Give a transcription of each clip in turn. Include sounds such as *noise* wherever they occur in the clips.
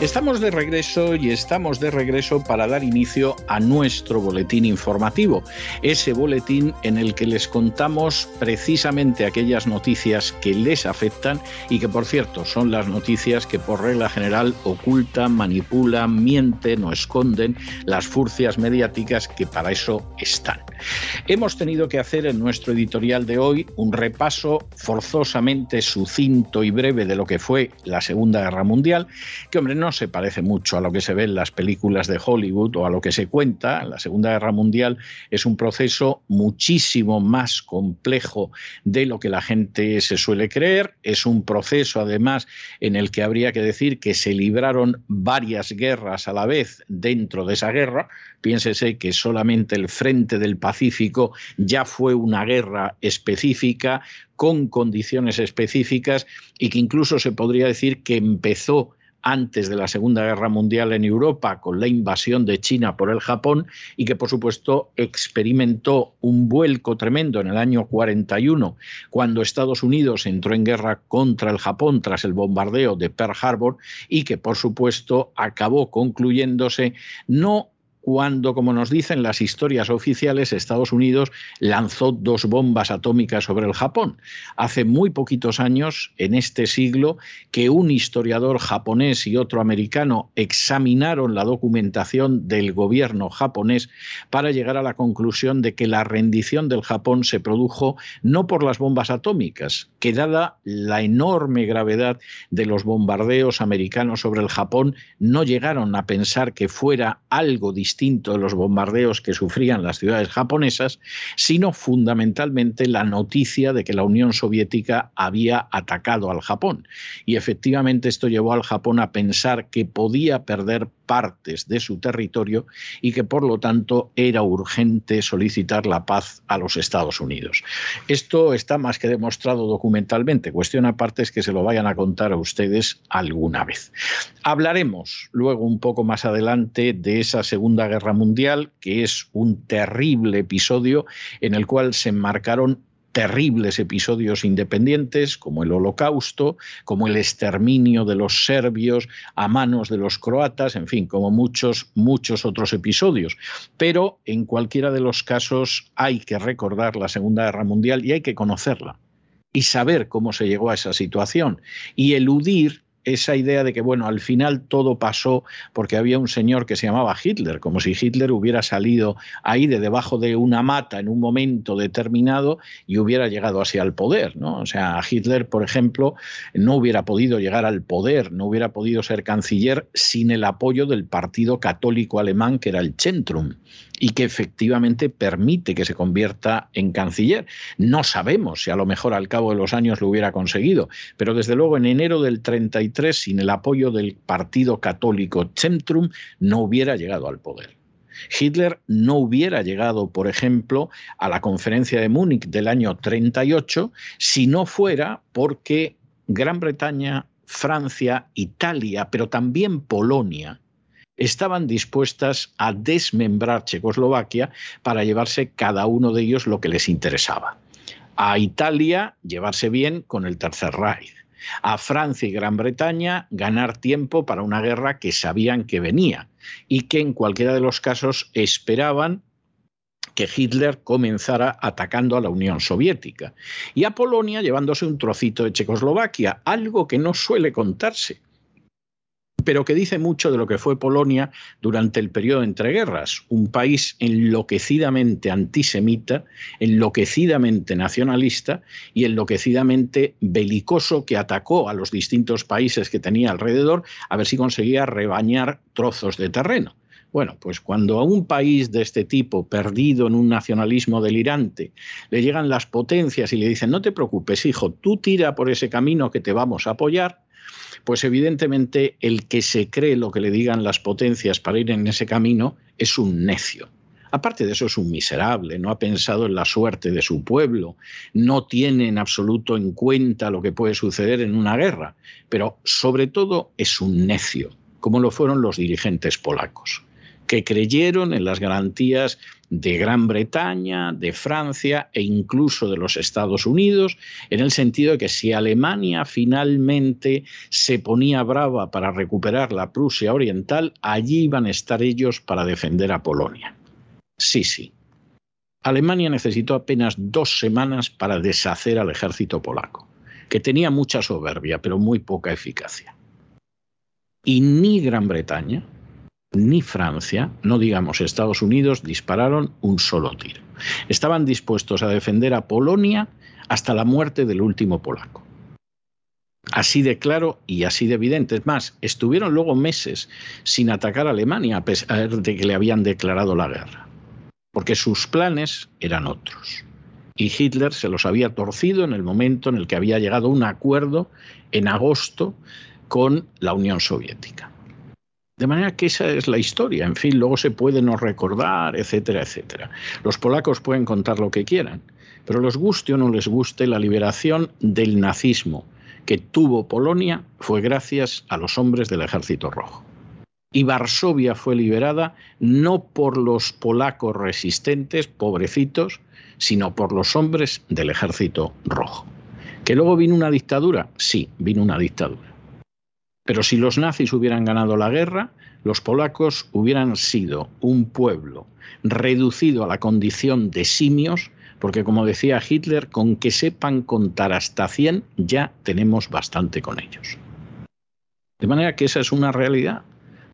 Estamos de regreso y estamos de regreso para dar inicio a nuestro boletín informativo, ese boletín en el que les contamos precisamente aquellas noticias que les afectan y que por cierto son las noticias que por regla general ocultan, manipulan, mienten o esconden las furcias mediáticas que para eso están. Hemos tenido que hacer en nuestro editorial de hoy un repaso forzosamente sucinto y breve de lo que fue la Segunda Guerra Mundial, que hombre no se parece mucho a lo que se ve en las películas de Hollywood o a lo que se cuenta. La Segunda Guerra Mundial es un proceso muchísimo más complejo de lo que la gente se suele creer. Es un proceso, además, en el que habría que decir que se libraron varias guerras a la vez dentro de esa guerra. Piénsese que solamente el frente del Pacífico ya fue una guerra específica con condiciones específicas y que incluso se podría decir que empezó antes de la Segunda Guerra Mundial en Europa con la invasión de China por el Japón y que por supuesto experimentó un vuelco tremendo en el año 41 cuando Estados Unidos entró en guerra contra el Japón tras el bombardeo de Pearl Harbor y que por supuesto acabó concluyéndose no cuando, como nos dicen las historias oficiales, Estados Unidos lanzó dos bombas atómicas sobre el Japón. Hace muy poquitos años, en este siglo, que un historiador japonés y otro americano examinaron la documentación del gobierno japonés para llegar a la conclusión de que la rendición del Japón se produjo no por las bombas atómicas, que dada la enorme gravedad de los bombardeos americanos sobre el Japón, no llegaron a pensar que fuera algo distinto distinto de los bombardeos que sufrían las ciudades japonesas, sino fundamentalmente la noticia de que la Unión Soviética había atacado al Japón. Y efectivamente esto llevó al Japón a pensar que podía perder partes de su territorio y que por lo tanto era urgente solicitar la paz a los Estados Unidos. Esto está más que demostrado documentalmente. Cuestión aparte es que se lo vayan a contar a ustedes alguna vez. Hablaremos luego un poco más adelante de esa Segunda Guerra Mundial, que es un terrible episodio en el cual se enmarcaron terribles episodios independientes como el holocausto, como el exterminio de los serbios a manos de los croatas, en fin, como muchos, muchos otros episodios. Pero en cualquiera de los casos hay que recordar la Segunda Guerra Mundial y hay que conocerla y saber cómo se llegó a esa situación y eludir esa idea de que, bueno, al final todo pasó porque había un señor que se llamaba Hitler, como si Hitler hubiera salido ahí de debajo de una mata en un momento determinado y hubiera llegado así al poder, ¿no? O sea, Hitler, por ejemplo, no hubiera podido llegar al poder, no hubiera podido ser canciller sin el apoyo del Partido Católico Alemán, que era el Centrum y que efectivamente permite que se convierta en canciller. No sabemos si a lo mejor al cabo de los años lo hubiera conseguido, pero desde luego en enero del 33, sin el apoyo del Partido Católico Centrum, no hubiera llegado al poder. Hitler no hubiera llegado, por ejemplo, a la conferencia de Múnich del año 38 si no fuera porque Gran Bretaña, Francia, Italia, pero también Polonia, estaban dispuestas a desmembrar Checoslovaquia para llevarse cada uno de ellos lo que les interesaba. A Italia llevarse bien con el Tercer Reich. A Francia y Gran Bretaña ganar tiempo para una guerra que sabían que venía y que en cualquiera de los casos esperaban que Hitler comenzara atacando a la Unión Soviética. Y a Polonia llevándose un trocito de Checoslovaquia, algo que no suele contarse pero que dice mucho de lo que fue Polonia durante el periodo entre guerras, un país enloquecidamente antisemita, enloquecidamente nacionalista y enloquecidamente belicoso que atacó a los distintos países que tenía alrededor a ver si conseguía rebañar trozos de terreno. Bueno, pues cuando a un país de este tipo, perdido en un nacionalismo delirante, le llegan las potencias y le dicen, no te preocupes, hijo, tú tira por ese camino que te vamos a apoyar, pues evidentemente el que se cree lo que le digan las potencias para ir en ese camino es un necio. Aparte de eso es un miserable, no ha pensado en la suerte de su pueblo, no tiene en absoluto en cuenta lo que puede suceder en una guerra, pero sobre todo es un necio, como lo fueron los dirigentes polacos, que creyeron en las garantías de Gran Bretaña, de Francia e incluso de los Estados Unidos, en el sentido de que si Alemania finalmente se ponía brava para recuperar la Prusia Oriental, allí iban a estar ellos para defender a Polonia. Sí, sí. Alemania necesitó apenas dos semanas para deshacer al ejército polaco, que tenía mucha soberbia, pero muy poca eficacia. Y ni Gran Bretaña, ni Francia, no digamos Estados Unidos, dispararon un solo tiro. Estaban dispuestos a defender a Polonia hasta la muerte del último polaco. Así de claro y así de evidente. Es más, estuvieron luego meses sin atacar a Alemania a pesar de que le habían declarado la guerra porque sus planes eran otros. Y Hitler se los había torcido en el momento en el que había llegado un acuerdo en agosto con la Unión Soviética. De manera que esa es la historia. En fin, luego se puede no recordar, etcétera, etcétera. Los polacos pueden contar lo que quieran, pero les guste o no les guste, la liberación del nazismo que tuvo Polonia fue gracias a los hombres del Ejército Rojo y Varsovia fue liberada no por los polacos resistentes, pobrecitos, sino por los hombres del ejército rojo. ¿Que luego vino una dictadura? Sí, vino una dictadura. Pero si los nazis hubieran ganado la guerra, los polacos hubieran sido un pueblo reducido a la condición de simios, porque como decía Hitler, con que sepan contar hasta 100 ya tenemos bastante con ellos. De manera que esa es una realidad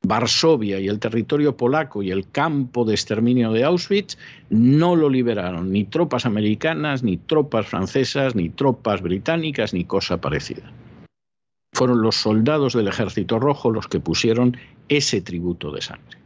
Varsovia y el territorio polaco y el campo de exterminio de Auschwitz no lo liberaron ni tropas americanas, ni tropas francesas, ni tropas británicas, ni cosa parecida. Fueron los soldados del Ejército Rojo los que pusieron ese tributo de sangre.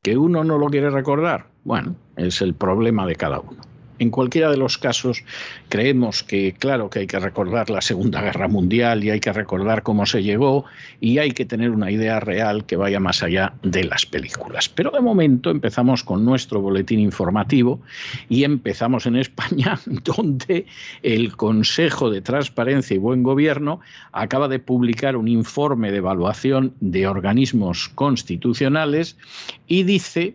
¿Que uno no lo quiere recordar? Bueno, es el problema de cada uno. En cualquiera de los casos, creemos que, claro, que hay que recordar la Segunda Guerra Mundial y hay que recordar cómo se llegó y hay que tener una idea real que vaya más allá de las películas. Pero de momento empezamos con nuestro boletín informativo y empezamos en España, *laughs* donde el Consejo de Transparencia y Buen Gobierno acaba de publicar un informe de evaluación de organismos constitucionales y dice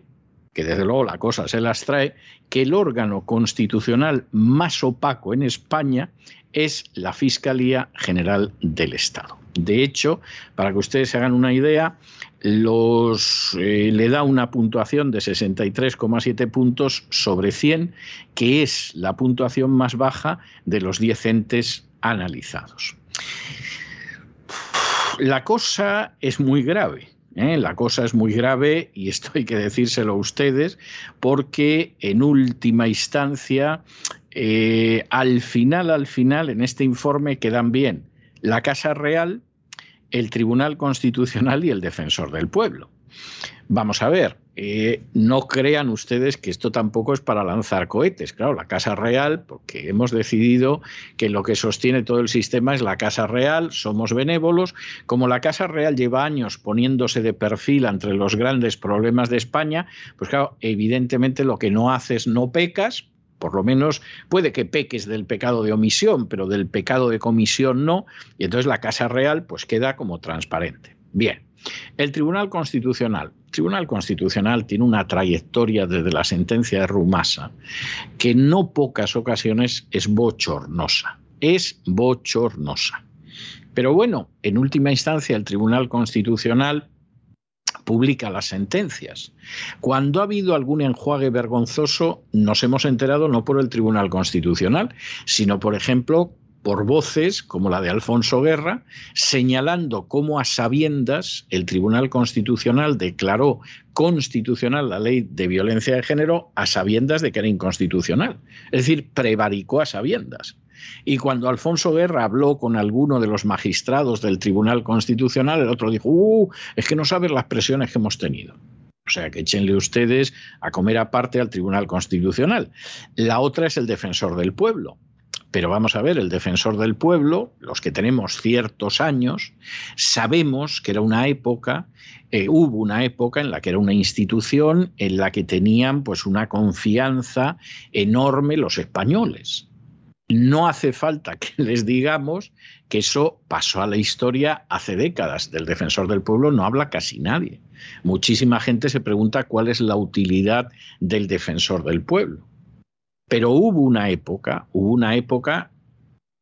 que desde luego la cosa se las trae, que el órgano constitucional más opaco en España es la Fiscalía General del Estado. De hecho, para que ustedes se hagan una idea, eh, le da una puntuación de 63,7 puntos sobre 100, que es la puntuación más baja de los 10 entes analizados. La cosa es muy grave ¿eh? La cosa es muy grave y esto hay que decírselo a ustedes porque en última instancia, eh, al final, al final, en este informe quedan bien la Casa Real, el Tribunal Constitucional y el Defensor del Pueblo. Vamos a ver, eh, no crean ustedes que esto tampoco es para lanzar cohetes. Claro, la Casa Real, porque hemos decidido que lo que sostiene todo el sistema es la Casa Real, somos benévolos. Como la Casa Real lleva años poniéndose de perfil entre los grandes problemas de España, pues claro, evidentemente lo que no haces no pecas, por lo menos puede que peques del pecado de omisión, pero del pecado de comisión no, y entonces la Casa Real pues queda como transparente. Bien, el Tribunal Constitucional. El Tribunal Constitucional tiene una trayectoria desde la sentencia de Rumasa que en no pocas ocasiones es bochornosa. Es bochornosa. Pero bueno, en última instancia el Tribunal Constitucional publica las sentencias. Cuando ha habido algún enjuague vergonzoso, nos hemos enterado no por el Tribunal Constitucional, sino, por ejemplo, por voces como la de Alfonso Guerra, señalando cómo a sabiendas el Tribunal Constitucional declaró constitucional la ley de violencia de género a sabiendas de que era inconstitucional. Es decir, prevaricó a sabiendas. Y cuando Alfonso Guerra habló con alguno de los magistrados del Tribunal Constitucional, el otro dijo, uh, es que no sabes las presiones que hemos tenido. O sea, que échenle ustedes a comer aparte al Tribunal Constitucional. La otra es el defensor del pueblo Pero vamos a ver, el defensor del pueblo, los que tenemos ciertos años, sabemos que era una época, eh, hubo una época en la que era una institución en la que tenían pues una confianza enorme los españoles. No hace falta que *laughs* les digamos que eso pasó a la historia hace décadas. Del defensor del pueblo no habla casi nadie. Muchísima gente se pregunta cuál es la utilidad del defensor del pueblo. Pero hubo una época, hubo una época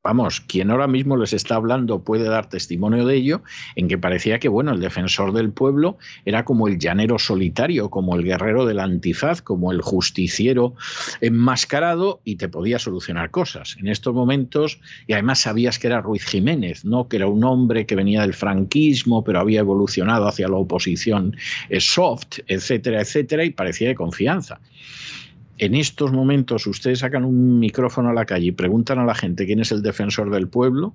vamos, quien ahora mismo les está hablando puede dar testimonio de ello, en que parecía que, bueno, el defensor del pueblo era como el llanero solitario, como el guerrero del antifaz, como el justiciero enmascarado y te podía solucionar cosas. En estos momentos, y además sabías que era Ruiz Jiménez, ¿no? Que era un hombre que venía del franquismo, pero había evolucionado hacia la oposición soft, etcétera, etcétera, y parecía de confianza en estos momentos ustedes sacan un micrófono a la calle y preguntan a la gente quién es el defensor del pueblo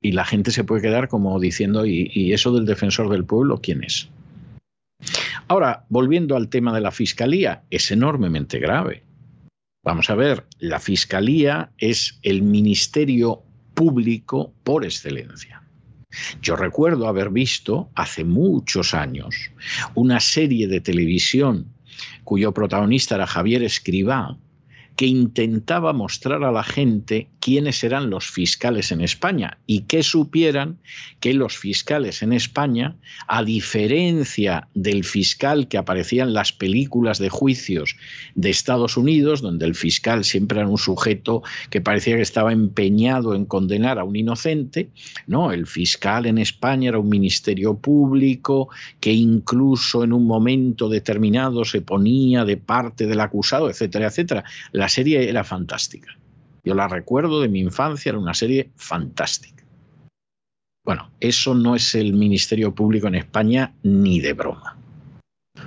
y la gente se puede quedar como diciendo, ¿y, eso del defensor del pueblo quién es? Ahora, volviendo al tema de la fiscalía, es enormemente grave. Vamos a ver, la fiscalía es el ministerio público por excelencia. Yo recuerdo haber visto hace muchos años una serie de televisión cuyo protagonista era Javier Escribá, que intentaba mostrar a la gente quiénes eran los fiscales en España y que supieran que los fiscales en España, a diferencia del fiscal que aparecía en las películas de juicios de Estados Unidos, donde el fiscal siempre era un sujeto que parecía que estaba empeñado en condenar a un inocente, no, el fiscal en España era un ministerio público que incluso en un momento determinado se ponía de parte del acusado, etcétera, etcétera. La serie era fantástica. Yo la recuerdo de mi infancia, era una serie fantástica. Bueno, eso no es el Ministerio Público en España ni de broma.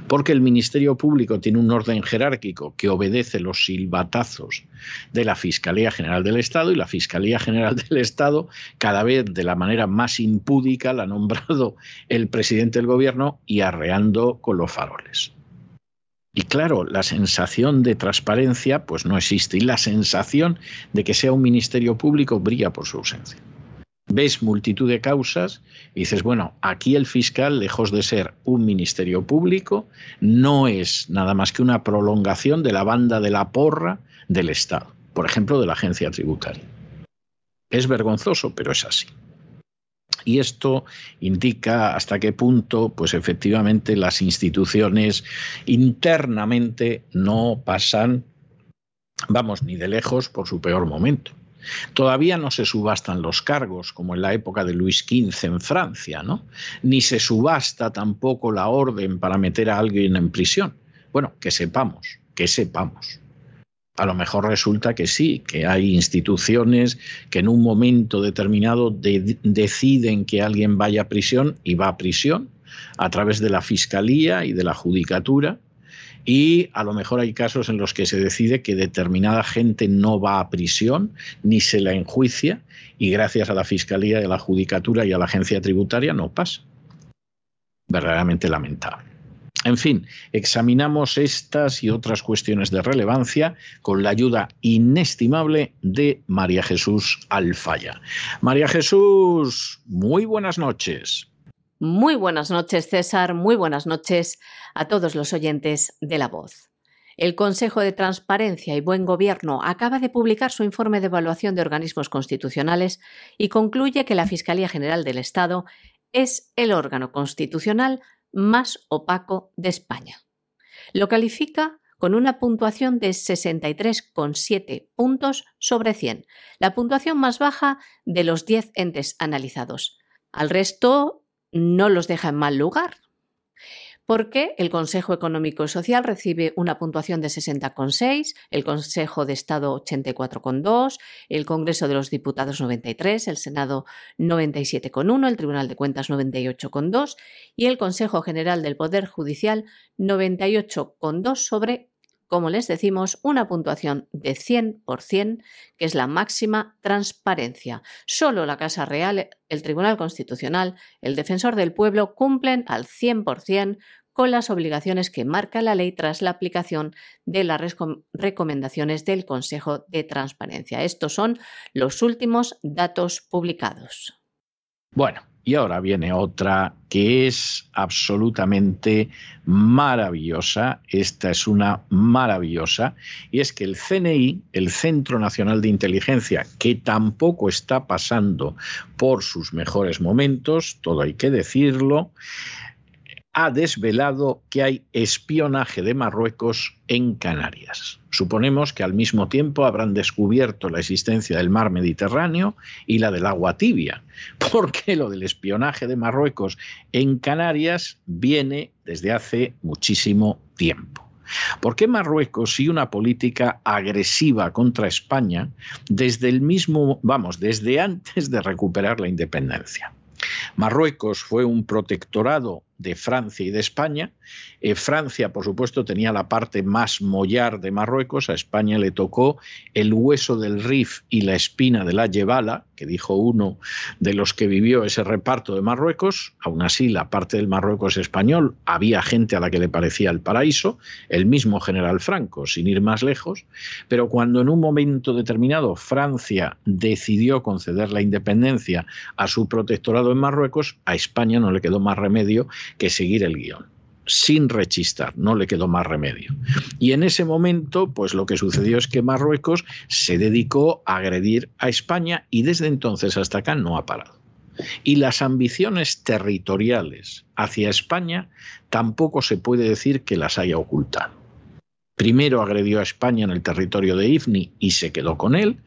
Porque el Ministerio Público tiene un orden jerárquico que obedece los silbatazos de la Fiscalía General del Estado y la Fiscalía General del Estado cada vez de la manera más impúdica la ha nombrado el presidente del gobierno y arreando con los faroles. Y claro, la sensación de transparencia pues no existe y la sensación de que sea un ministerio público brilla por su ausencia. Ves multitud de causas y dices, bueno, aquí el fiscal, lejos de ser un ministerio público, no es nada más que una prolongación de la banda de la porra del Estado, por ejemplo, de la agencia tributaria. Es vergonzoso, pero es así. Y esto indica hasta qué punto, pues efectivamente, las instituciones internamente no pasan, vamos, ni de lejos por su peor momento. Todavía no se subastan los cargos, como en la época de Luis XV en Francia, ¿no? Ni se subasta tampoco la orden para meter a alguien en prisión. Bueno, que sepamos, que sepamos. A lo mejor resulta que sí, que hay instituciones que en un momento determinado deciden que alguien vaya a prisión y va a prisión a través de la fiscalía y de la judicatura. Y a lo mejor hay casos en los que se decide que determinada gente no va a prisión ni se la enjuicia y gracias a la fiscalía y a la judicatura y a la agencia tributaria no pasa. Verdaderamente lamentable. En fin, examinamos estas y otras cuestiones de relevancia con la ayuda inestimable de María Jesús Alfaya. María Jesús, muy buenas noches. Muy buenas noches, César. Muy buenas noches a todos los oyentes de La Voz. El Consejo de Transparencia y Buen Gobierno acaba de publicar su informe de evaluación de organismos constitucionales y concluye que la Fiscalía General del Estado es el órgano constitucional más opaco de España. Lo califica con una puntuación de 63,7 puntos sobre 100, la puntuación más baja de los 10 entes analizados. Al resto no los deja en mal lugar porque el Consejo Económico y Social recibe una puntuación de 60,6, el Consejo de Estado 84,2, el Congreso de los Diputados 93, el Senado 97,1, el Tribunal de Cuentas 98,2 y el Consejo General del Poder Judicial 98,2 sobre como les decimos, una puntuación de 100%, que es la máxima transparencia. Solo la Casa Real, el Tribunal Constitucional, el Defensor del Pueblo cumplen al 100% con las obligaciones que marca la ley tras la aplicación de las recomendaciones del Consejo de Transparencia. Estos son los últimos datos publicados. Bueno, y ahora viene otra que es absolutamente maravillosa. Esta es una maravillosa. Y es que el CNI, el Centro Nacional de Inteligencia, que tampoco está pasando por sus mejores momentos, todo hay que decirlo, ha desvelado que hay espionaje de Marruecos en Canarias. Suponemos que al mismo tiempo habrán descubierto la existencia del mar Mediterráneo y la del agua tibia, *laughs* porque lo del espionaje de Marruecos en Canarias viene desde hace muchísimo tiempo. ¿Por qué Marruecos sigue una política agresiva contra España desde el mismo, vamos, desde antes de recuperar la independencia? Marruecos fue un protectorado de Francia y de España. Eh, Francia, por supuesto, tenía la parte más mollar de Marruecos, a España le tocó el hueso del Rif y la espina de la Yebala, que dijo uno de los que vivió ese reparto de Marruecos. Aún así, la parte del Marruecos español había gente a la que le parecía el paraíso, el mismo general Franco, sin ir más lejos, pero cuando en un momento determinado Francia decidió conceder la independencia a su protectorado en Marruecos, a España no le quedó más remedio que seguir el guion sin rechistar, no le quedó más remedio. Y en ese momento, pues lo que sucedió es que Marruecos se dedicó a agredir a España y desde entonces hasta acá no ha parado. Y las ambiciones territoriales hacia España tampoco se puede decir que las haya ocultado. Primero agredió a España en el territorio de Ifni y se quedó con él,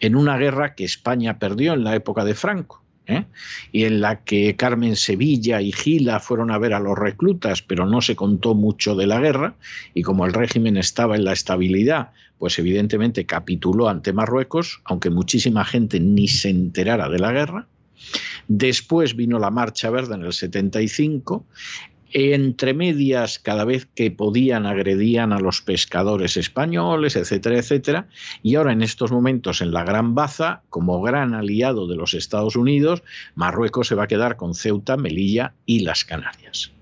en una guerra que España perdió en la época de Franco ¿eh? y en la que Carmen Sevilla y Gila fueron a ver a los reclutas, pero no se contó mucho de la guerra, y como el régimen estaba en la estabilidad, pues evidentemente capituló ante Marruecos, aunque muchísima gente ni se enterara de la guerra. Después vino la Marcha Verde en el 75 entre medias, cada vez que podían, agredían a los pescadores españoles, etcétera, etcétera. Y ahora, en estos momentos, en la Gran Baza, como gran aliado de los Estados Unidos, Marruecos se va a quedar con Ceuta, Melilla y las Canarias.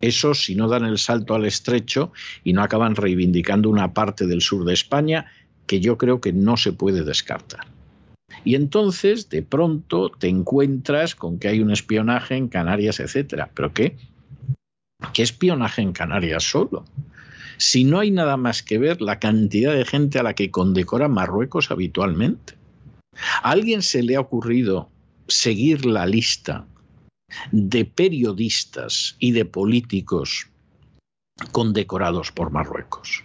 Eso si no dan el salto al estrecho y no acaban reivindicando una parte del sur de España que yo creo que no se puede descartar. Y entonces, de pronto, te encuentras con que hay un espionaje en Canarias, etcétera. ¿Pero qué? ¿Qué espionaje en Canarias solo? Si no hay nada más que ver la cantidad de gente a la que condecora Marruecos habitualmente. ¿A alguien se le ha ocurrido seguir la lista de periodistas y de políticos condecorados por Marruecos?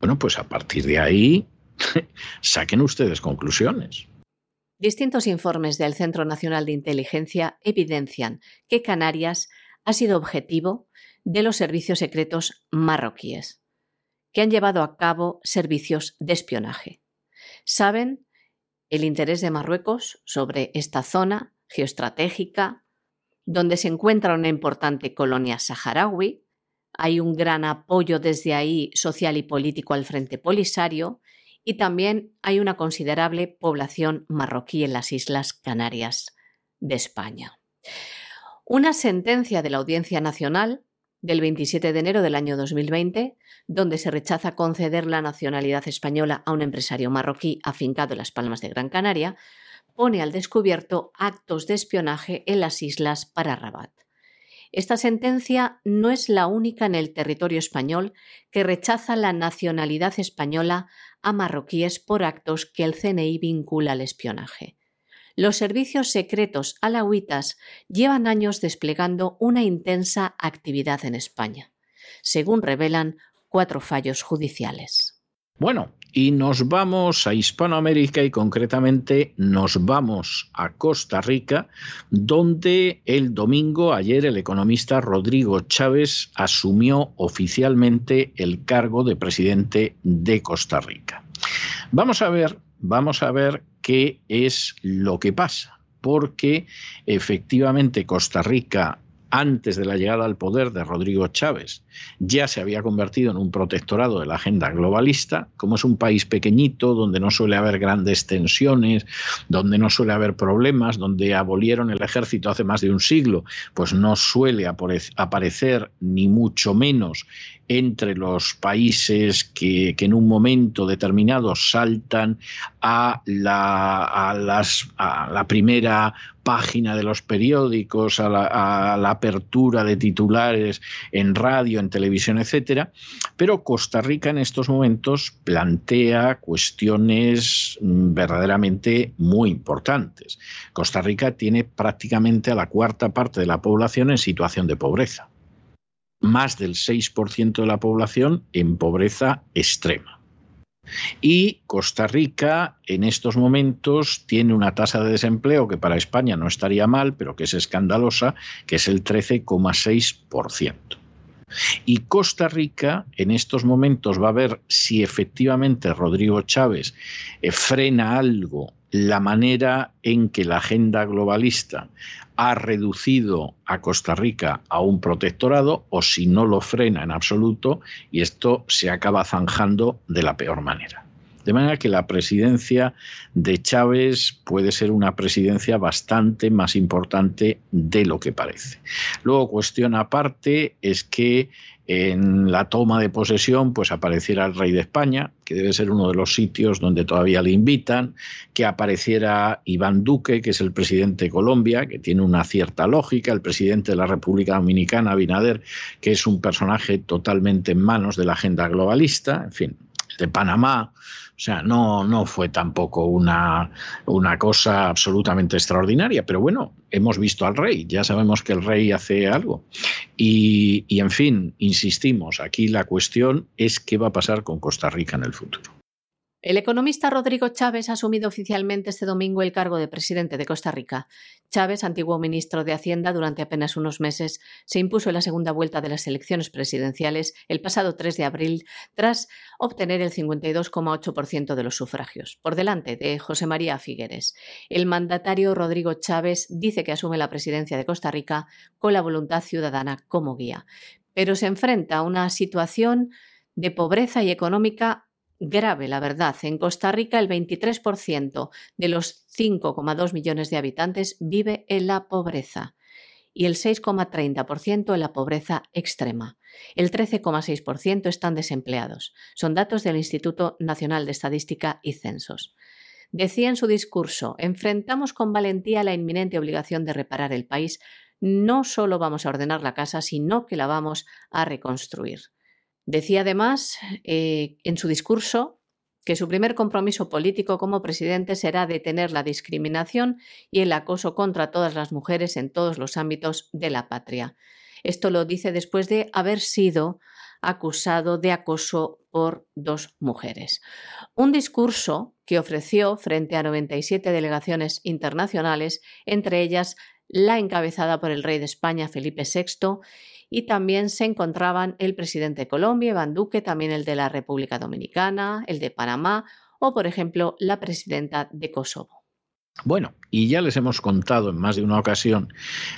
Bueno, pues a partir de ahí *laughs* saquen ustedes conclusiones. Distintos informes del Centro Nacional de Inteligencia evidencian que Canarias ha sido objetivo de los servicios secretos marroquíes, que han llevado a cabo servicios de espionaje. Saben el interés de Marruecos sobre esta zona geoestratégica, donde se encuentra una importante colonia saharaui, hay un gran apoyo desde ahí social y político al Frente Polisario y también hay una considerable población marroquí en las Islas Canarias de España. Una sentencia de la Audiencia Nacional del 27 de enero del año 2020, donde se rechaza conceder la nacionalidad española a un empresario marroquí afincado en las Palmas de Gran Canaria, pone al descubierto actos de espionaje en las islas para Rabat. Esta sentencia no es la única en el territorio español que rechaza la nacionalidad española a marroquíes por actos que el CNI vincula al espionaje los servicios secretos alawitas llevan años desplegando una intensa actividad en España, según revelan cuatro fallos judiciales. Bueno, y nos vamos a Hispanoamérica y concretamente nos vamos a Costa Rica, donde el domingo, ayer, el economista Rodrigo Chávez asumió oficialmente el cargo de presidente de Costa Rica. Vamos a ver, vamos a ver qué es lo que pasa, porque efectivamente Costa Rica antes de la llegada al poder de Rodrigo Chávez, ya se había convertido en un protectorado de la agenda globalista, como es un país pequeñito, donde no suele haber grandes tensiones, donde no suele haber problemas, donde abolieron el ejército hace más de un siglo, pues no suele aparecer ni mucho menos entre los países que, en un momento determinado saltan a la, a a la primera página de los periódicos, a la, apertura de titulares en radio, en televisión, etcétera. Pero Costa Rica en estos momentos plantea cuestiones mm, verdaderamente muy importantes. Costa Rica tiene prácticamente a la cuarta parte de la población en situación de pobreza más del 6% de la población en pobreza extrema. Y Costa Rica en estos momentos tiene una tasa de desempleo que para España no estaría mal, pero que es escandalosa, que es el 13,6%. Y Costa Rica en estos momentos va a ver si efectivamente Rodrigo Chávez eh, frena algo la manera en que la agenda globalista ha reducido a Costa Rica a un protectorado o si no lo frena en absoluto y esto se acaba zanjando de la peor manera. De manera que la presidencia de Chávez puede ser una presidencia bastante más importante de lo que parece. Luego, cuestión aparte es que en la toma de posesión pues apareciera el rey de España, que debe ser uno de los sitios donde todavía le invitan, que apareciera Iván Duque, que es el presidente de Colombia, que tiene una cierta lógica, el presidente de la República Dominicana, Abinader, que es un personaje totalmente en manos de la agenda globalista, en fin, de Panamá, o sea, no, no fue tampoco una, una cosa absolutamente extraordinaria, pero bueno, hemos visto al rey, ya sabemos que el rey hace algo. Y, y en fin, insistimos, aquí la cuestión es qué va a pasar con Costa Rica en el futuro. El economista Rodrigo Chávez ha asumido oficialmente este domingo el cargo de presidente de Costa Rica. Chávez, antiguo ministro de Hacienda durante apenas unos meses, se impuso en la segunda vuelta de las elecciones presidenciales el pasado 3 de abril tras obtener el 52,8% de los sufragios, por delante de José María Figueres. El mandatario Rodrigo Chávez dice que asume la presidencia de Costa Rica con la voluntad ciudadana como guía, pero se enfrenta a una situación de pobreza y económica grave, la verdad. En Costa Rica el 23% de los 5,2 millones de habitantes vive en la pobreza y el 6,30% en la pobreza extrema. El 13,6% están desempleados. Son datos del Instituto Nacional de Estadística y Censos. Decía en su discurso, enfrentamos con valentía la inminente obligación de reparar el país. No solo vamos a ordenar la casa, sino que la vamos a reconstruir. Decía además eh, en su discurso que su primer compromiso político como presidente será detener la discriminación y el acoso contra todas las mujeres en todos los ámbitos de la patria. Esto lo dice después de haber sido acusado de acoso por dos mujeres. Un discurso que ofreció frente a 97 delegaciones internacionales, entre ellas la encabezada por el rey de España Felipe VI y también se encontraban el presidente de Colombia, Iván Duque, también el de la República Dominicana, el de Panamá o, por ejemplo, la presidenta de Kosovo. Bueno, y ya les hemos contado en más de una ocasión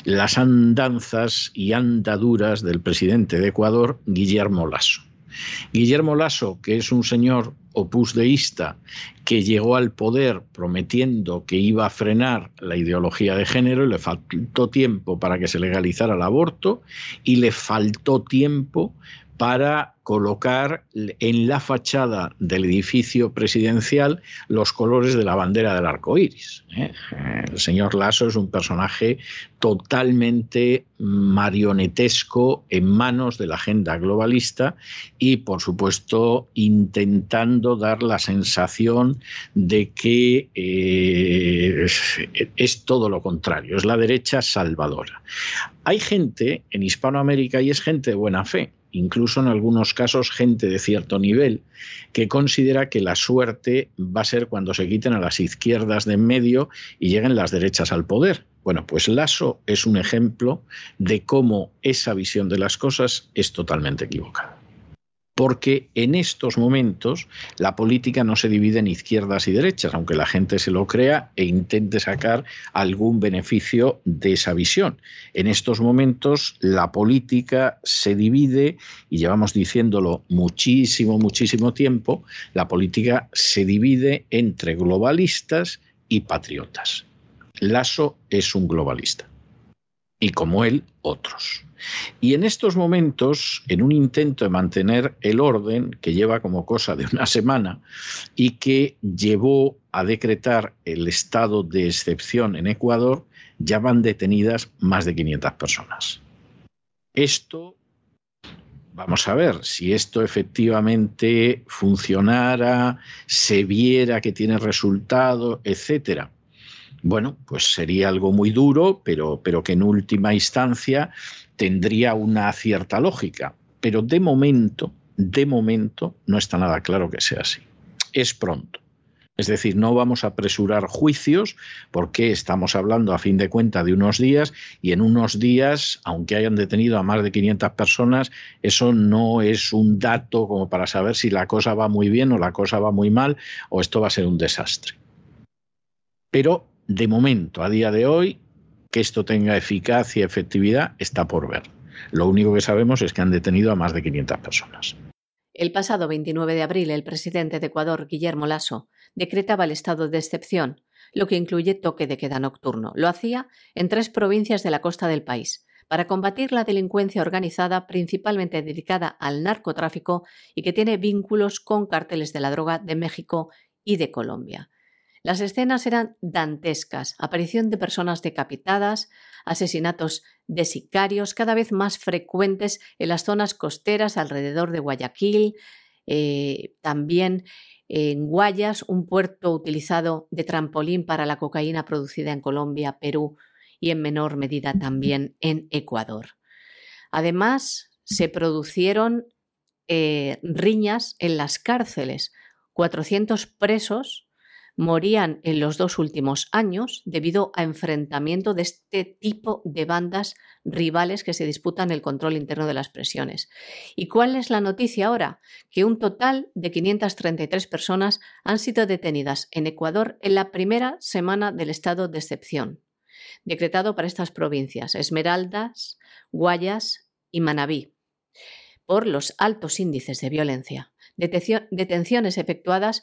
las andanzas y andaduras del presidente de Ecuador, Guillermo Lasso. Guillermo Lasso, que es un señor opusdeísta que llegó al poder prometiendo que iba a frenar la ideología de género y le faltó tiempo para que se legalizara el aborto y le faltó tiempo para colocar en la fachada del edificio presidencial los colores de la bandera del arco iris. ¿eh? El señor Lasso es un personaje totalmente marionetesco en manos de la agenda globalista y, por supuesto, intentando dar la sensación de que eh, es todo lo contrario, es la derecha salvadora. Hay gente en Hispanoamérica y es gente de buena fe incluso en algunos casos gente de cierto nivel, que considera que la suerte va a ser cuando se quiten a las izquierdas de en medio y lleguen las derechas al poder. Bueno, pues Lasso es un ejemplo de cómo esa visión de las cosas es totalmente equivocada. Porque en estos momentos la política no se divide en izquierdas y derechas, aunque la gente se lo crea e intente sacar algún beneficio de esa visión. En estos momentos la política se divide, y llevamos diciéndolo muchísimo, muchísimo tiempo, la política se divide entre globalistas y patriotas. Lasso es un globalista y como él otros. Y en estos momentos, en un intento de mantener el orden, que lleva como cosa de una semana y que llevó a decretar el estado de excepción en Ecuador, ya van detenidas más de 500 personas. Esto, vamos a ver, si esto efectivamente funcionara, se viera que tiene resultado, etcétera bueno, pues sería algo muy duro, pero, pero que en última instancia tendría una cierta lógica. Pero de momento, de momento, no está nada claro que sea así. Es pronto. Es decir, no vamos a apresurar juicios porque estamos hablando a fin de cuentas de unos días y en unos días, aunque hayan detenido a más de 500 personas, eso no es un dato como para saber si la cosa va muy bien o la cosa va muy mal o esto va a ser un desastre. Pero de momento, a día de hoy, que esto tenga eficacia y efectividad está por ver. Lo único que sabemos es que han detenido a más de 500 personas. El pasado 29 de abril, el presidente de Ecuador, Guillermo Lasso, decretaba el estado de excepción, lo que incluye toque de queda nocturno. Lo hacía en tres provincias de la costa del país, para combatir la delincuencia organizada principalmente dedicada al narcotráfico y que tiene vínculos con cárteles de la droga de México y de Colombia. Las escenas eran dantescas, aparición de personas decapitadas, asesinatos de sicarios cada vez más frecuentes en las zonas costeras alrededor de Guayaquil, eh, también en Guayas, un puerto utilizado de trampolín para la cocaína producida en Colombia, Perú y en menor medida también en Ecuador. Además, se produjeron eh, riñas en las cárceles. 400 presos morían en los dos últimos años debido a enfrentamiento de este tipo de bandas rivales que se disputan el control interno de las presiones. ¿Y cuál es la noticia ahora? Que un total de 533 personas han sido detenidas en Ecuador en la primera semana del estado de excepción, decretado para estas provincias, Esmeraldas, Guayas y Manabí, por los altos índices de violencia. Detenciones efectuadas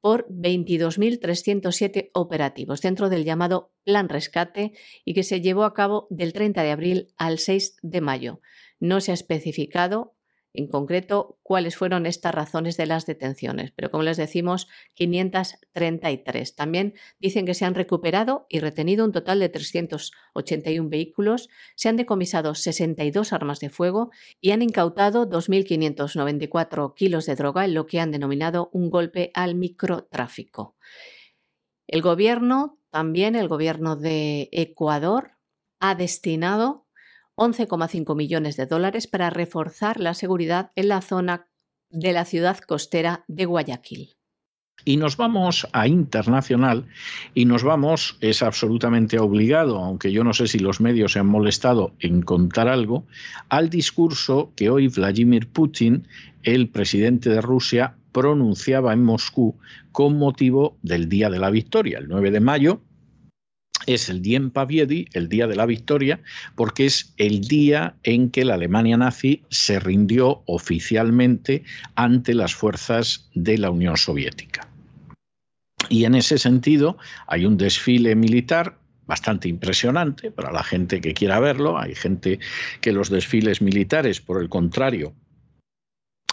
por 22.307 operativos dentro del llamado Plan Rescate y que se llevó a cabo del 30 de abril al 6 de mayo. No se ha especificado en concreto cuáles fueron estas razones de las detenciones, pero como les decimos, 533. También dicen que se han recuperado y retenido un total de 381 vehículos, se han decomisado 62 armas de fuego y han incautado 2.594 kilos de droga en lo que han denominado un golpe al microtráfico. El gobierno, también el gobierno de Ecuador, ha destinado 11,5 millones de dólares para reforzar la seguridad en la zona de la ciudad costera de Guayaquil. Y nos vamos a internacional y nos vamos, es absolutamente obligado, aunque yo no sé si los medios se han molestado en contar algo, al discurso que hoy Vladimir Putin, el presidente de Rusia, pronunciaba en Moscú con motivo del Día de la Victoria, el 9 de mayo, es el Dien Paviedi, el día de la victoria, porque es el día en que la Alemania nazi se rindió oficialmente ante las fuerzas de la Unión Soviética. Y en ese sentido hay un desfile militar bastante impresionante para la gente que quiera verlo. Hay gente que los desfiles militares, por el contrario,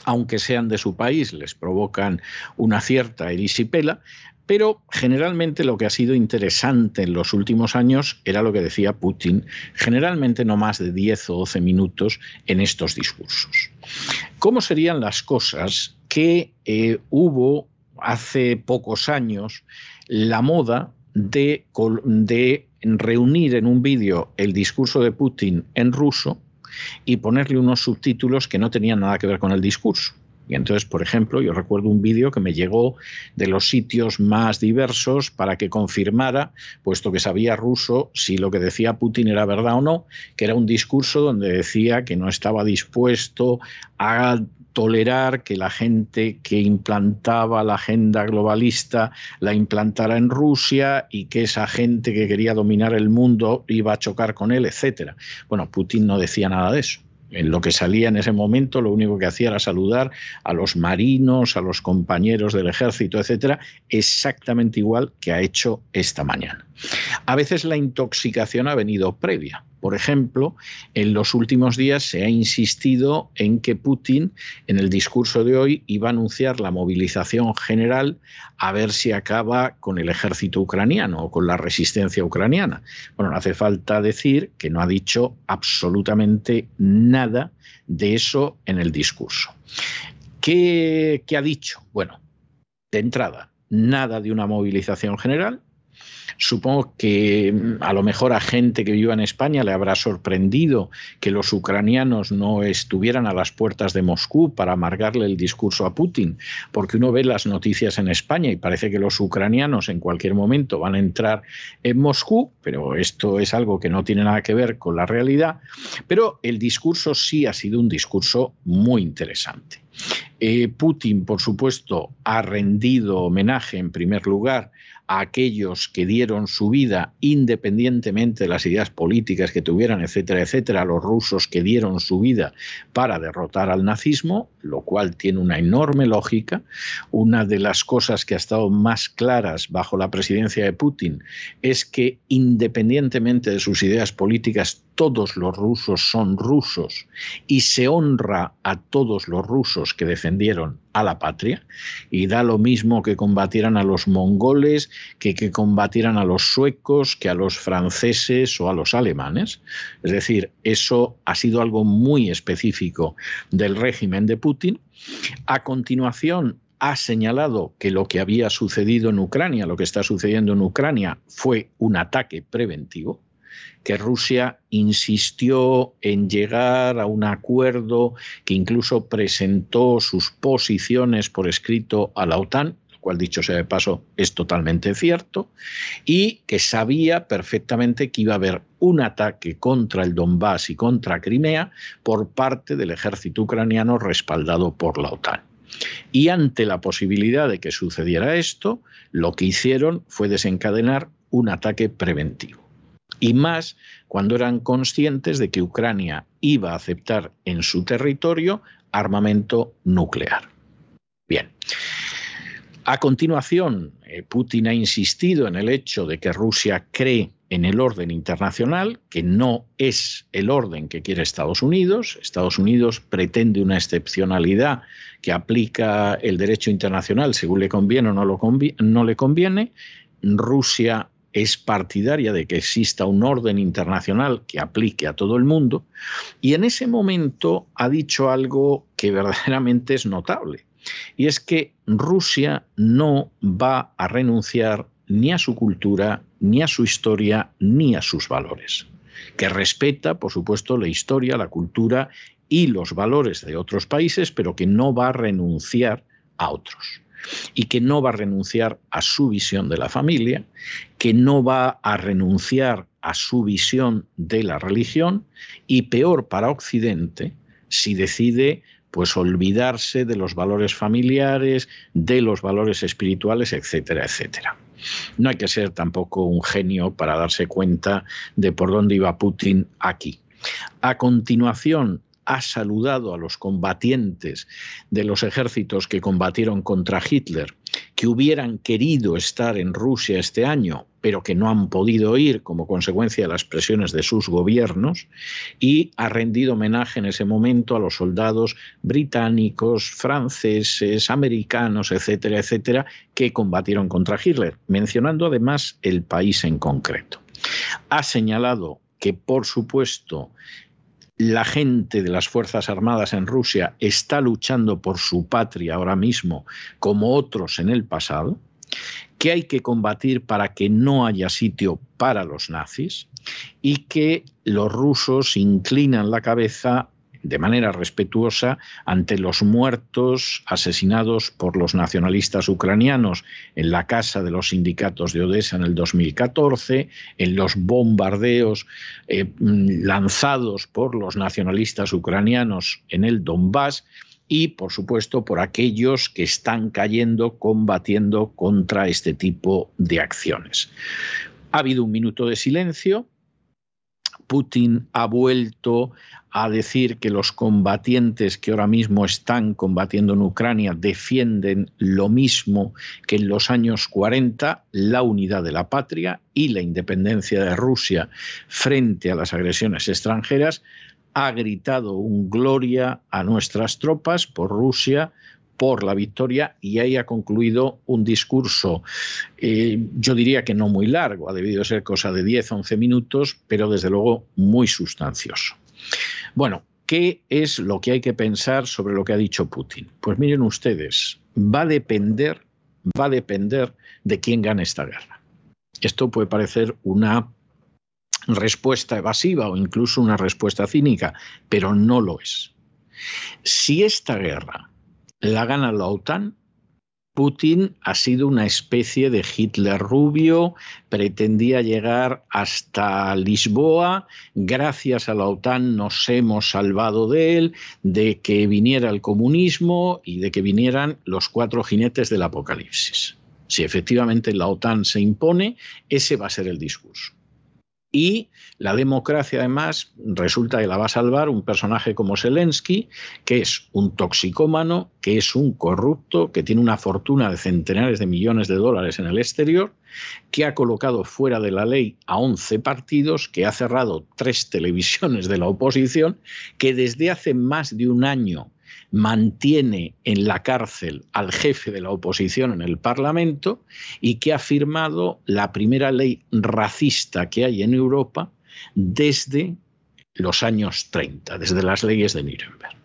aunque sean de su país, les provocan una cierta erisipela, pero generalmente lo que ha sido interesante en los últimos años era lo que decía Putin, generalmente no más de 10 o 12 minutos en estos discursos. ¿Cómo serían las cosas que eh, hubo hace pocos años la moda de, de reunir en un vídeo el discurso de Putin en ruso y ponerle unos subtítulos que no tenían nada que ver con el discurso? Y entonces, por ejemplo, yo recuerdo un vídeo que me llegó de los sitios más diversos para que confirmara, puesto que sabía ruso, si lo que decía Putin era verdad o no, que era un discurso donde decía que no estaba dispuesto a tolerar que la gente que implantaba la agenda globalista la implantara en Rusia y que esa gente que quería dominar el mundo iba a chocar con él, etcétera. Bueno, Putin no decía nada de eso. En lo que salía en ese momento, lo único que hacía era saludar a los marinos, a los compañeros del ejército, etcétera, exactamente igual que ha hecho esta mañana. A veces la intoxicación ha venido previa. Por ejemplo, en los últimos días se ha insistido en que Putin, en el discurso de hoy, iba a anunciar la movilización general a ver si acaba con el ejército ucraniano o con la resistencia ucraniana. Bueno, no hace falta decir que no ha dicho absolutamente nada de eso en el discurso. ¿Qué, qué ha dicho? Bueno, de entrada, nada de una movilización general, Supongo que mm, a lo mejor a gente que viva en España le habrá sorprendido que los ucranianos no estuvieran a las puertas de Moscú para amargarle el discurso a Putin, porque uno ve las noticias en España y parece que los ucranianos en cualquier momento van a entrar en Moscú, pero esto es algo que no tiene nada que ver con la realidad. Pero el discurso sí ha sido un discurso muy interesante. Eh, Putin, por supuesto, ha rendido homenaje en primer lugar a aquellos que dieron su vida independientemente de las ideas políticas que tuvieran, etcétera, etcétera, a los rusos que dieron su vida para derrotar al nazismo, lo cual tiene una enorme lógica. Una de las cosas que ha estado más claras bajo la presidencia de Putin es que independientemente de sus ideas políticas, todos los rusos son rusos y se honra a todos los rusos que defendieron a la patria y da lo mismo que combatieran a los mongoles, que que combatieran a los suecos, que a los franceses o a los alemanes. Es decir, eso ha sido algo muy específico del régimen de Putin. A continuación, ha señalado que lo que había sucedido en Ucrania, lo que está sucediendo en Ucrania, fue un ataque preventivo que Rusia insistió en llegar a un acuerdo que incluso presentó sus posiciones por escrito a la OTAN, lo cual dicho sea de paso es totalmente cierto, y que sabía perfectamente que iba a haber un ataque contra el Donbass y contra Crimea por parte del ejército ucraniano respaldado por la OTAN. Y ante la posibilidad de que sucediera esto, lo que hicieron fue desencadenar un ataque preventivo y más cuando eran conscientes de que Ucrania iba a aceptar en su territorio armamento nuclear. Bien. A continuación, eh, Putin ha insistido en el hecho de que Rusia cree en el orden internacional, que no es el orden que quiere Estados Unidos. Estados Unidos pretende una excepcionalidad que aplica el derecho internacional según le conviene o no, no le conviene. Rusia es partidaria de que exista un orden internacional que aplique a todo el mundo, y en ese momento ha dicho algo que verdaderamente es notable, y es que Rusia no va a renunciar ni a su cultura, ni a su historia, ni a sus valores, que respeta, por supuesto, la historia, la cultura y los valores de otros países, pero que no va a renunciar a otros y que no va a renunciar a su visión de la familia, que no va a renunciar a su visión de la religión y peor para Occidente si decide pues olvidarse de los valores familiares, de los valores espirituales, etcétera, etcétera. No hay que ser tampoco un genio para darse cuenta de por dónde iba Putin aquí. A continuación, ha saludado a los combatientes de los ejércitos que combatieron contra Hitler, que hubieran querido estar en Rusia este año, pero que no han podido ir como consecuencia de las presiones de sus gobiernos, y ha rendido homenaje en ese momento a los soldados británicos, franceses, americanos, etcétera, etcétera, que combatieron contra Hitler, mencionando además el país en concreto. Ha señalado que, por supuesto, la gente de las Fuerzas Armadas en Rusia está luchando por su patria ahora mismo como otros en el pasado, que hay que combatir para que no haya sitio para los nazis y que los rusos inclinan la cabeza de manera respetuosa ante los muertos asesinados por los nacionalistas ucranianos en la casa de los sindicatos de Odessa en el 2014, en los bombardeos eh, lanzados por los nacionalistas ucranianos en el Donbass y, por supuesto, por aquellos que están cayendo combatiendo contra este tipo de acciones. Ha habido un minuto de silencio. Putin ha vuelto a decir que los combatientes que ahora mismo están combatiendo en Ucrania defienden lo mismo que en los años 40, la unidad de la patria y la independencia de Rusia frente a las agresiones extranjeras, ha gritado un gloria a nuestras tropas por Rusia, por la victoria y ahí ha concluido un discurso, eh, yo diría que no muy largo, ha debido ser cosa de 10, 11 minutos, pero desde luego muy sustancioso. Bueno, ¿qué es lo que hay que pensar sobre lo que ha dicho Putin? Pues miren ustedes, va a depender, va a depender de quién gane esta guerra. Esto puede parecer una respuesta evasiva o incluso una respuesta cínica, pero no lo es. Si esta guerra la gana la OTAN, Putin ha sido una especie de Hitler rubio, pretendía llegar hasta Lisboa, gracias a la OTAN nos hemos salvado de él, de que viniera el comunismo y de que vinieran los cuatro jinetes del apocalipsis. Si efectivamente la OTAN se impone, ese va a ser el discurso. Y la democracia, además, resulta que la va a salvar un personaje como Zelensky, que es un toxicómano, que es un corrupto, que tiene una fortuna de centenares de millones de dólares en el exterior, que ha colocado fuera de la ley a 11 partidos, que ha cerrado tres televisiones de la oposición, que desde hace más de un año mantiene en la cárcel al jefe de la oposición en el Parlamento y que ha firmado la primera ley racista que hay en Europa desde los años 30, desde las leyes de Nuremberg.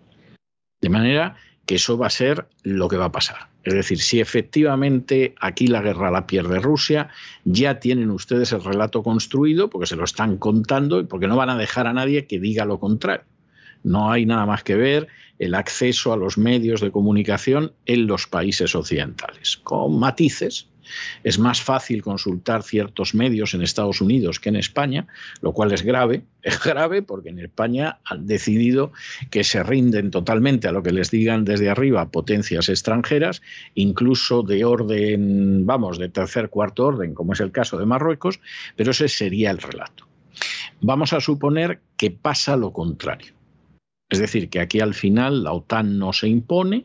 De manera que eso va a ser lo que va a pasar. Es decir, si efectivamente aquí la guerra la pierde Rusia, ya tienen ustedes el relato construido porque se lo están contando y porque no van a dejar a nadie que diga lo contrario. No hay nada más que ver el acceso a los medios de comunicación en los países occidentales, con matices. Es más fácil consultar ciertos medios en Estados Unidos que en España, lo cual es grave. *laughs* Es grave porque en España han decidido que se rinden totalmente a lo que les digan desde arriba potencias extranjeras, incluso de orden, vamos, de tercer, cuarto orden, como es el caso de Marruecos, pero ese sería el relato. Vamos a suponer que pasa lo contrario es decir, que aquí al final la OTAN no se impone,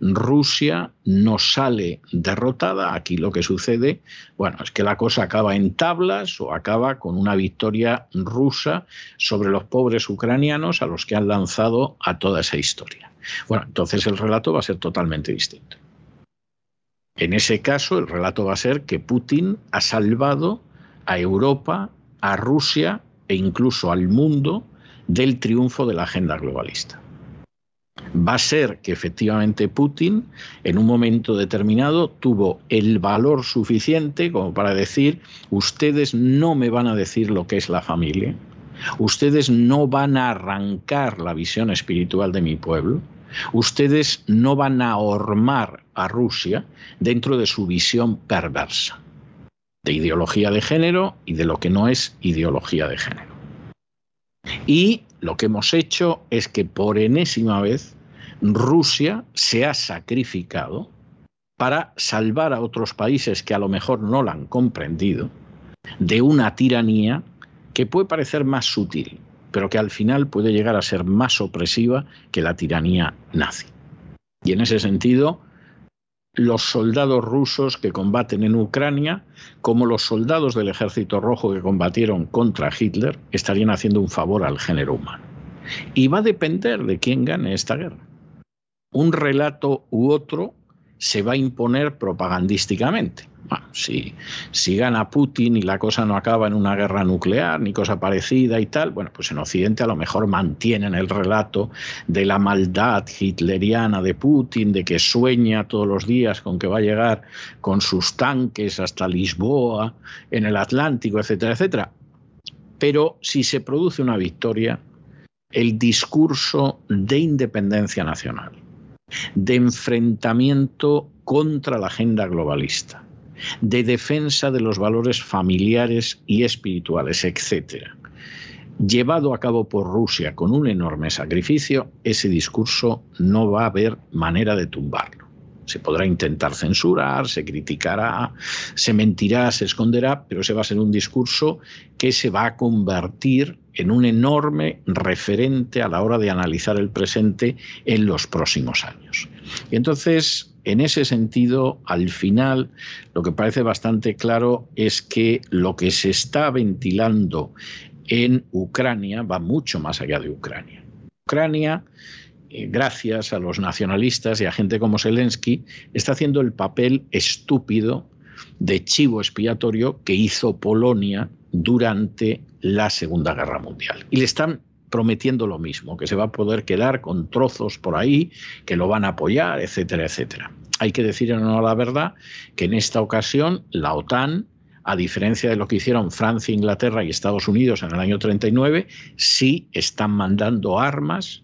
Rusia no sale derrotada. Aquí lo que sucede, bueno, es que la cosa acaba en tablas o acaba con una victoria rusa sobre los pobres ucranianos a los que han lanzado a toda esa historia. Bueno, entonces el relato va a ser totalmente distinto. En ese caso, el relato va a ser que Putin ha salvado a Europa, a Rusia e incluso al mundo del triunfo de la agenda globalista. Va a ser que efectivamente Putin en un momento determinado tuvo el valor suficiente como para decir, ustedes no me van a decir lo que es la familia, ustedes no van a arrancar la visión espiritual de mi pueblo, ustedes no van a hormar a Rusia dentro de su visión perversa de ideología de género y de lo que no es ideología de género. Y lo que hemos hecho es que por enésima vez Rusia se ha sacrificado para salvar a otros países que a lo mejor no la han comprendido de una tiranía que puede parecer más sutil, pero que al final puede llegar a ser más opresiva que la tiranía nazi. Y en ese sentido, los soldados rusos que combaten en Ucrania, como los soldados del Ejército Rojo que combatieron contra Hitler, estarían haciendo un favor al género humano. Y va a depender de quién gane esta guerra. Un relato u otro se va a imponer propagandísticamente. Bueno, si, si gana Putin y la cosa no acaba en una guerra nuclear ni cosa parecida y tal, bueno, pues en Occidente a lo mejor mantienen el relato de la maldad hitleriana de Putin, de que sueña todos los días con que va a llegar con sus tanques hasta Lisboa, en el Atlántico, etcétera, etcétera. Pero si se produce una victoria, el discurso de independencia nacional, de enfrentamiento contra la agenda globalista, de defensa de los valores familiares y espirituales, etc., llevado a cabo por Rusia con un enorme sacrificio, ese discurso no va a haber manera de tumbarlo. Se podrá intentar censurar, se criticará, se mentirá, se esconderá, pero ese va a ser un discurso que se va a convertir en un enorme referente a la hora de analizar el presente en los próximos años. Y entonces, en ese sentido, al final, lo que parece bastante claro es que lo que se está ventilando en Ucrania va mucho más allá de Ucrania. Ucrania, eh, gracias a los nacionalistas y a gente como Zelensky, está haciendo el papel estúpido de chivo expiatorio que hizo Polonia durante la Segunda Guerra Mundial. Y le están prometiendo lo mismo, que se va a poder quedar con trozos por ahí, que lo van a apoyar, etcétera, etcétera. Hay que decir en honor a la verdad que en esta ocasión la OTAN, a diferencia de lo que hicieron Francia, Inglaterra y Estados Unidos en el año 39, sí están mandando armas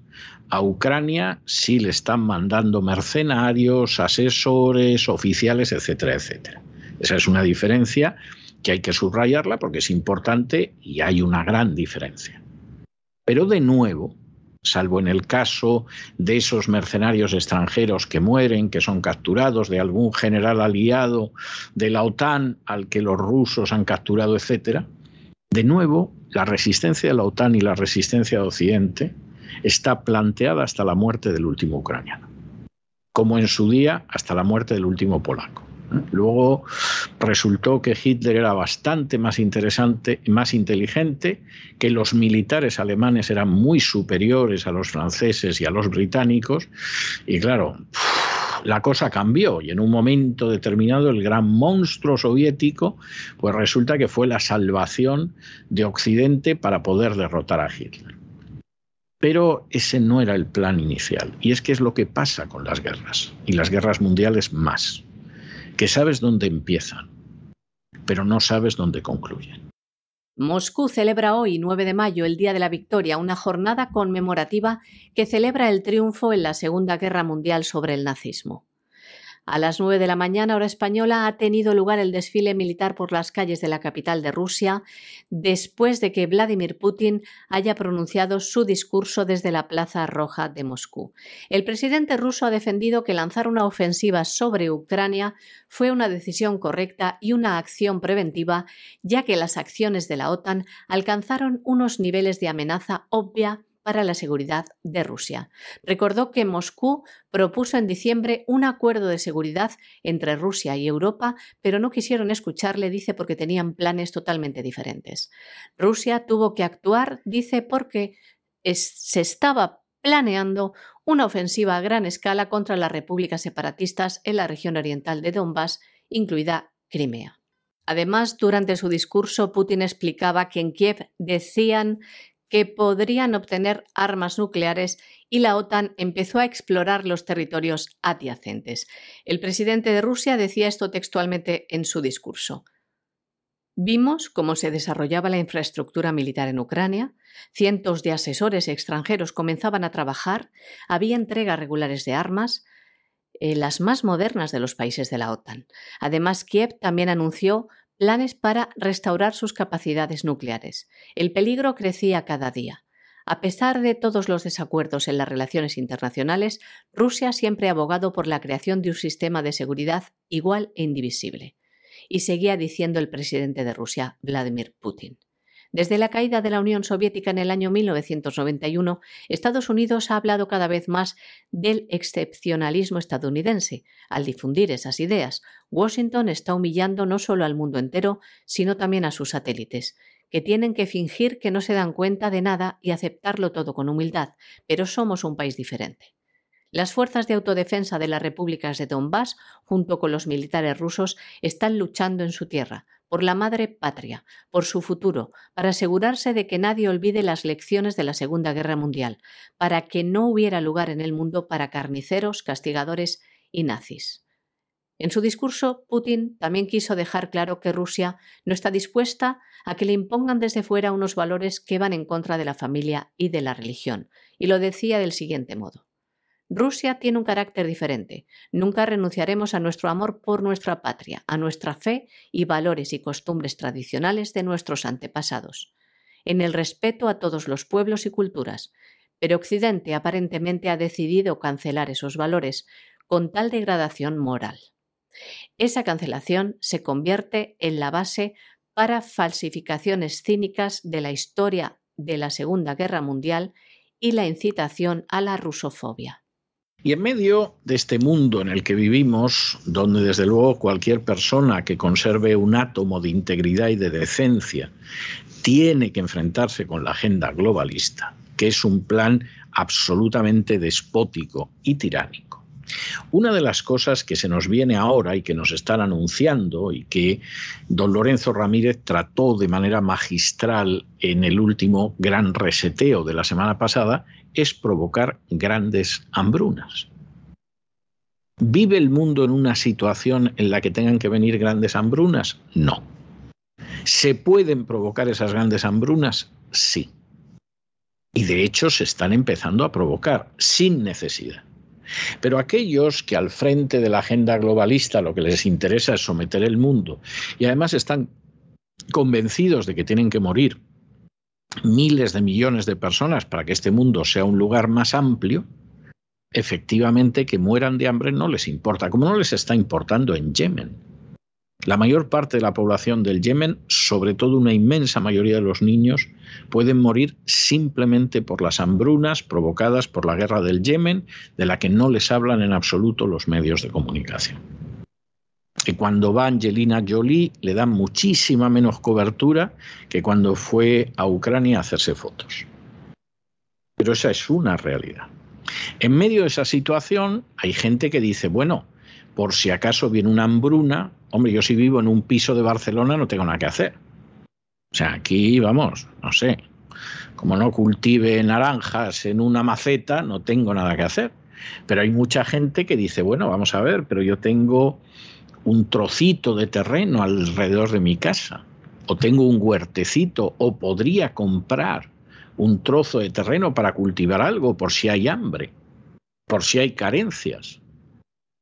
a Ucrania, sí le están mandando mercenarios, asesores, oficiales, etcétera, etcétera. Esa es una diferencia que hay que subrayarla porque es importante y hay una gran diferencia. Pero de nuevo, salvo en el caso de esos mercenarios extranjeros que mueren, que son capturados, de algún general aliado de la OTAN al que los rusos han capturado, etc., de nuevo, la resistencia de la OTAN y la resistencia de Occidente está planteada hasta la muerte del último ucraniano, como en su día hasta la muerte del último polaco. Luego resultó que Hitler era bastante más interesante, más inteligente, que los militares alemanes eran muy superiores a los franceses y a los británicos, y claro, la cosa cambió y en un momento determinado el gran monstruo soviético, pues resulta que fue la salvación de Occidente para poder derrotar a Hitler. Pero ese no era el plan inicial. Y es que es lo que pasa con las guerras, y las guerras mundiales más que sabes dónde empiezan, pero no sabes dónde concluyen. Moscú celebra hoy, 9 de mayo, el Día de la Victoria, una jornada conmemorativa que celebra el triunfo en la Segunda Guerra Mundial sobre el nazismo. A las nueve de la mañana, hora española, ha tenido lugar el desfile militar por las calles de la capital de Rusia, después de que Vladimir Putin haya pronunciado su discurso desde la Plaza Roja de Moscú. El presidente ruso ha defendido que lanzar una ofensiva sobre Ucrania fue una decisión correcta y una acción preventiva, ya que las acciones de la OTAN alcanzaron unos niveles de amenaza obvia para la seguridad de Rusia. Recordó que Moscú propuso en diciembre un acuerdo de seguridad entre Rusia y Europa, pero no quisieron escucharle, dice, porque tenían planes totalmente diferentes. Rusia tuvo que actuar, dice, porque se estaba planeando una ofensiva a gran escala contra las repúblicas separatistas en la región oriental de Donbass, incluida Crimea. Además, durante su discurso, Putin explicaba que en Kiev decían que podrían obtener armas nucleares y la OTAN empezó a explorar los territorios adyacentes. El presidente de Rusia decía esto textualmente en su discurso. Vimos cómo se desarrollaba la infraestructura militar en Ucrania, cientos de asesores extranjeros comenzaban a trabajar, había entregas regulares de armas, eh, las más modernas de los países de la OTAN. Además, Kiev también anunció planes para restaurar sus capacidades nucleares. El peligro crecía cada día. A pesar de todos los desacuerdos en las relaciones internacionales, Rusia siempre ha abogado por la creación de un sistema de seguridad igual e indivisible. Y seguía diciendo el presidente de Rusia, Vladimir Putin. Desde la caída de la Unión Soviética en el año 1991, Estados Unidos ha hablado cada vez más del excepcionalismo estadounidense. Al difundir esas ideas, Washington está humillando no solo al mundo entero, sino también a sus satélites, que tienen que fingir que no se dan cuenta de nada y aceptarlo todo con humildad, pero somos un país diferente. Las fuerzas de autodefensa de las repúblicas de Donbass, junto con los militares rusos, están luchando en su tierra, por la madre patria, por su futuro, para asegurarse de que nadie olvide las lecciones de la Segunda Guerra Mundial, para que no hubiera lugar en el mundo para carniceros, castigadores y nazis. En su discurso, Putin también quiso dejar claro que Rusia no está dispuesta a que le impongan desde fuera unos valores que van en contra de la familia y de la religión, y lo decía del siguiente modo. Rusia tiene un carácter diferente. Nunca renunciaremos a nuestro amor por nuestra patria, a nuestra fe y valores y costumbres tradicionales de nuestros antepasados, en el respeto a todos los pueblos y culturas. Pero Occidente aparentemente ha decidido cancelar esos valores con tal degradación moral. Esa cancelación se convierte en la base para falsificaciones cínicas de la historia de la Segunda Guerra Mundial y la incitación a la rusofobia. Y en medio de este mundo en el que vivimos, donde desde luego cualquier persona que conserve un átomo de integridad y de decencia tiene que enfrentarse con la agenda globalista, que es un plan absolutamente despótico y tiránico, una de las cosas que se nos viene ahora y que nos están anunciando y que don Lorenzo Ramírez trató de manera magistral en el último gran reseteo de la semana pasada es provocar grandes hambrunas. ¿Vive el mundo en una situación en la que tengan que venir grandes hambrunas? No. ¿Se pueden provocar esas grandes hambrunas? Sí. Y de hecho se están empezando a provocar sin necesidad. Pero aquellos que al frente de la agenda globalista lo que les interesa es someter el mundo y además están convencidos de que tienen que morir miles de millones de personas para que este mundo sea un lugar más amplio, efectivamente que mueran de hambre no les importa, como no les está importando en Yemen. La mayor parte de la población del Yemen, sobre todo una inmensa mayoría de los niños, pueden morir simplemente por las hambrunas provocadas por la guerra del Yemen, de la que no les hablan en absoluto los medios de comunicación. Y cuando va Angelina Jolie le dan muchísima menos cobertura que cuando fue a Ucrania a hacerse fotos. Pero esa es una realidad. En medio de esa situación hay gente que dice, bueno, por si acaso viene una hambruna, hombre, yo si vivo en un piso de Barcelona no tengo nada que hacer. O sea, aquí vamos, no sé, como no cultive naranjas en una maceta, no tengo nada que hacer. Pero hay mucha gente que dice, bueno, vamos a ver, pero yo tengo un trocito de terreno alrededor de mi casa, o tengo un huertecito, o podría comprar un trozo de terreno para cultivar algo por si hay hambre, por si hay carencias.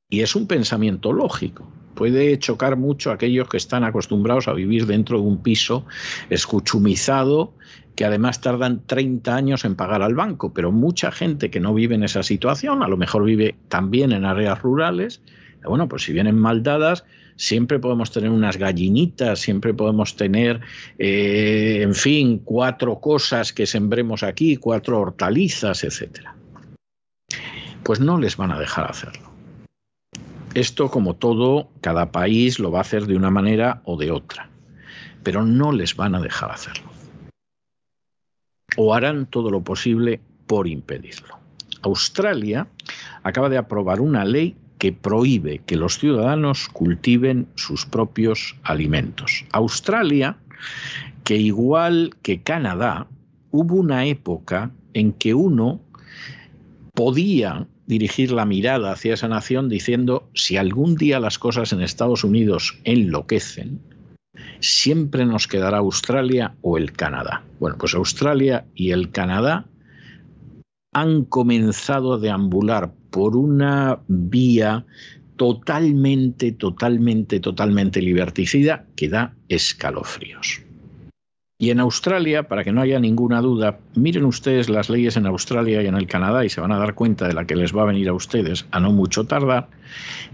Y es un pensamiento lógico. Puede chocar mucho a aquellos que están acostumbrados a vivir dentro de un piso escuchumizado que además tardan 30 años en pagar al banco, pero mucha gente que no vive en esa situación, a lo mejor vive también en áreas rurales, bueno, pues si vienen mal dadas, siempre podemos tener unas gallinitas, siempre podemos tener, eh, en fin, cuatro cosas que sembremos aquí, cuatro hortalizas, etcétera. Pues no les van a dejar hacerlo. Esto, como todo, cada país lo va a hacer de una manera o de otra, pero no les van a dejar hacerlo. O harán todo lo posible por impedirlo. Australia acaba de aprobar una ley que prohíbe que los ciudadanos cultiven sus propios alimentos. Australia, que igual que Canadá, hubo una época en que uno podía dirigir la mirada hacia esa nación diciendo, si algún día las cosas en Estados Unidos enloquecen, siempre nos quedará Australia o el Canadá. Bueno, pues Australia y el Canadá han comenzado a deambular por una vía totalmente, totalmente, totalmente liberticida que da escalofríos. Y en Australia, para que no haya ninguna duda, miren ustedes las leyes en Australia y en el Canadá y se van a dar cuenta de la que les va a venir a ustedes a no mucho tardar,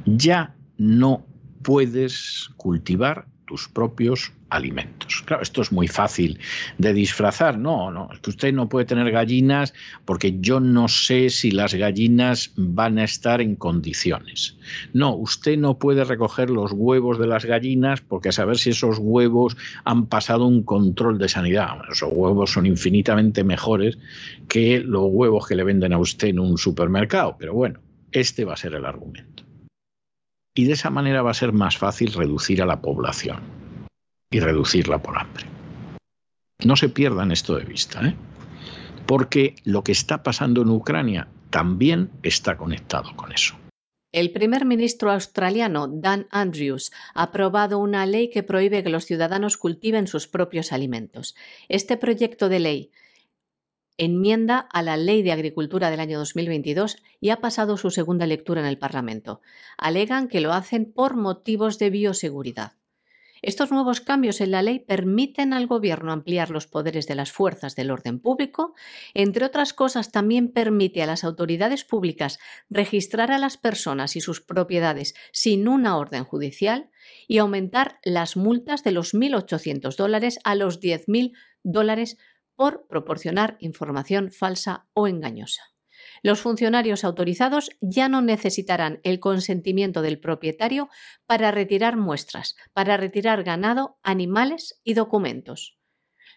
ya no puedes cultivar tus propios alimentos. Claro, esto es muy fácil de disfrazar. No, no, usted no puede tener gallinas porque yo no sé si las gallinas van a estar en condiciones. No, usted no puede recoger los huevos de las gallinas porque a saber si esos huevos han pasado un control de sanidad. Esos huevos son infinitamente mejores que los huevos que le venden a usted en un supermercado. Pero bueno, este va a ser el argumento y de esa manera va a ser más fácil reducir a la población y reducirla por hambre. No se pierdan esto de vista, ¿eh? porque lo que está pasando en Ucrania también está conectado con eso. El primer ministro australiano Dan Andrews ha aprobado una ley que prohíbe que los ciudadanos cultiven sus propios alimentos. Este proyecto de ley enmienda a la Ley de Agricultura del año 2022 y ha pasado su segunda lectura en el Parlamento. Alegan que lo hacen por motivos de bioseguridad. Estos nuevos cambios en la ley permiten al Gobierno ampliar los poderes de las fuerzas del orden público. Entre otras cosas, también permite a las autoridades públicas registrar a las personas y sus propiedades sin una orden judicial y aumentar las multas de los 1.800 dólares a los 10.000 dólares por proporcionar información falsa o engañosa. Los funcionarios autorizados ya no necesitarán el consentimiento del propietario para retirar muestras, para retirar ganado, animales y documentos.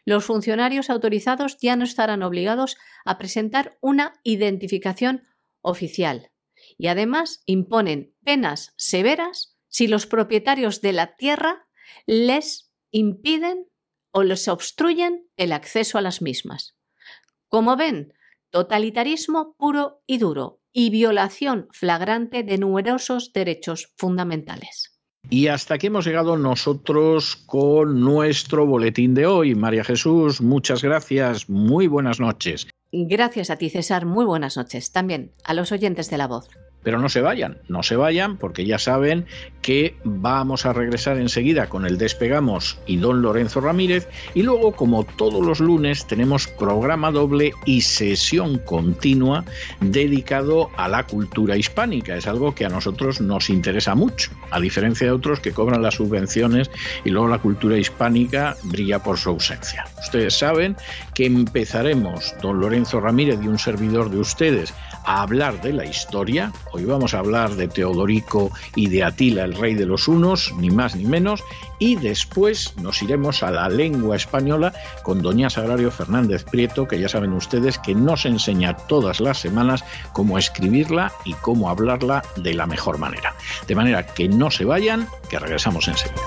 Los funcionarios autorizados ya no estarán obligados a presentar una identificación oficial y además imponen penas severas si los propietarios de la tierra les impiden o les obstruyen el acceso a las mismas. Como ven, totalitarismo puro y duro y violación flagrante de numerosos derechos fundamentales. Y hasta aquí hemos llegado nosotros con nuestro boletín de hoy. María Jesús, muchas gracias. Muy buenas noches. Gracias a ti, César. Muy buenas noches. También a los oyentes de la voz. Pero no se vayan, no se vayan porque ya saben que vamos a regresar enseguida con el Despegamos y don Lorenzo Ramírez y luego como todos los lunes tenemos programa doble y sesión continua dedicado a la cultura hispánica. Es algo que a nosotros nos interesa mucho, a diferencia de otros que cobran las subvenciones y luego la cultura hispánica brilla por su ausencia. Ustedes saben que empezaremos, don Ramírez y un servidor de ustedes, a hablar de la historia. Hoy vamos a hablar de Teodorico y de Atila, el rey de los unos, ni más ni menos. Y después nos iremos a la lengua española con doña Sagrario Fernández Prieto, que ya saben ustedes que nos enseña todas las semanas cómo escribirla y cómo hablarla de la mejor manera. De manera que no se vayan, que regresamos enseguida.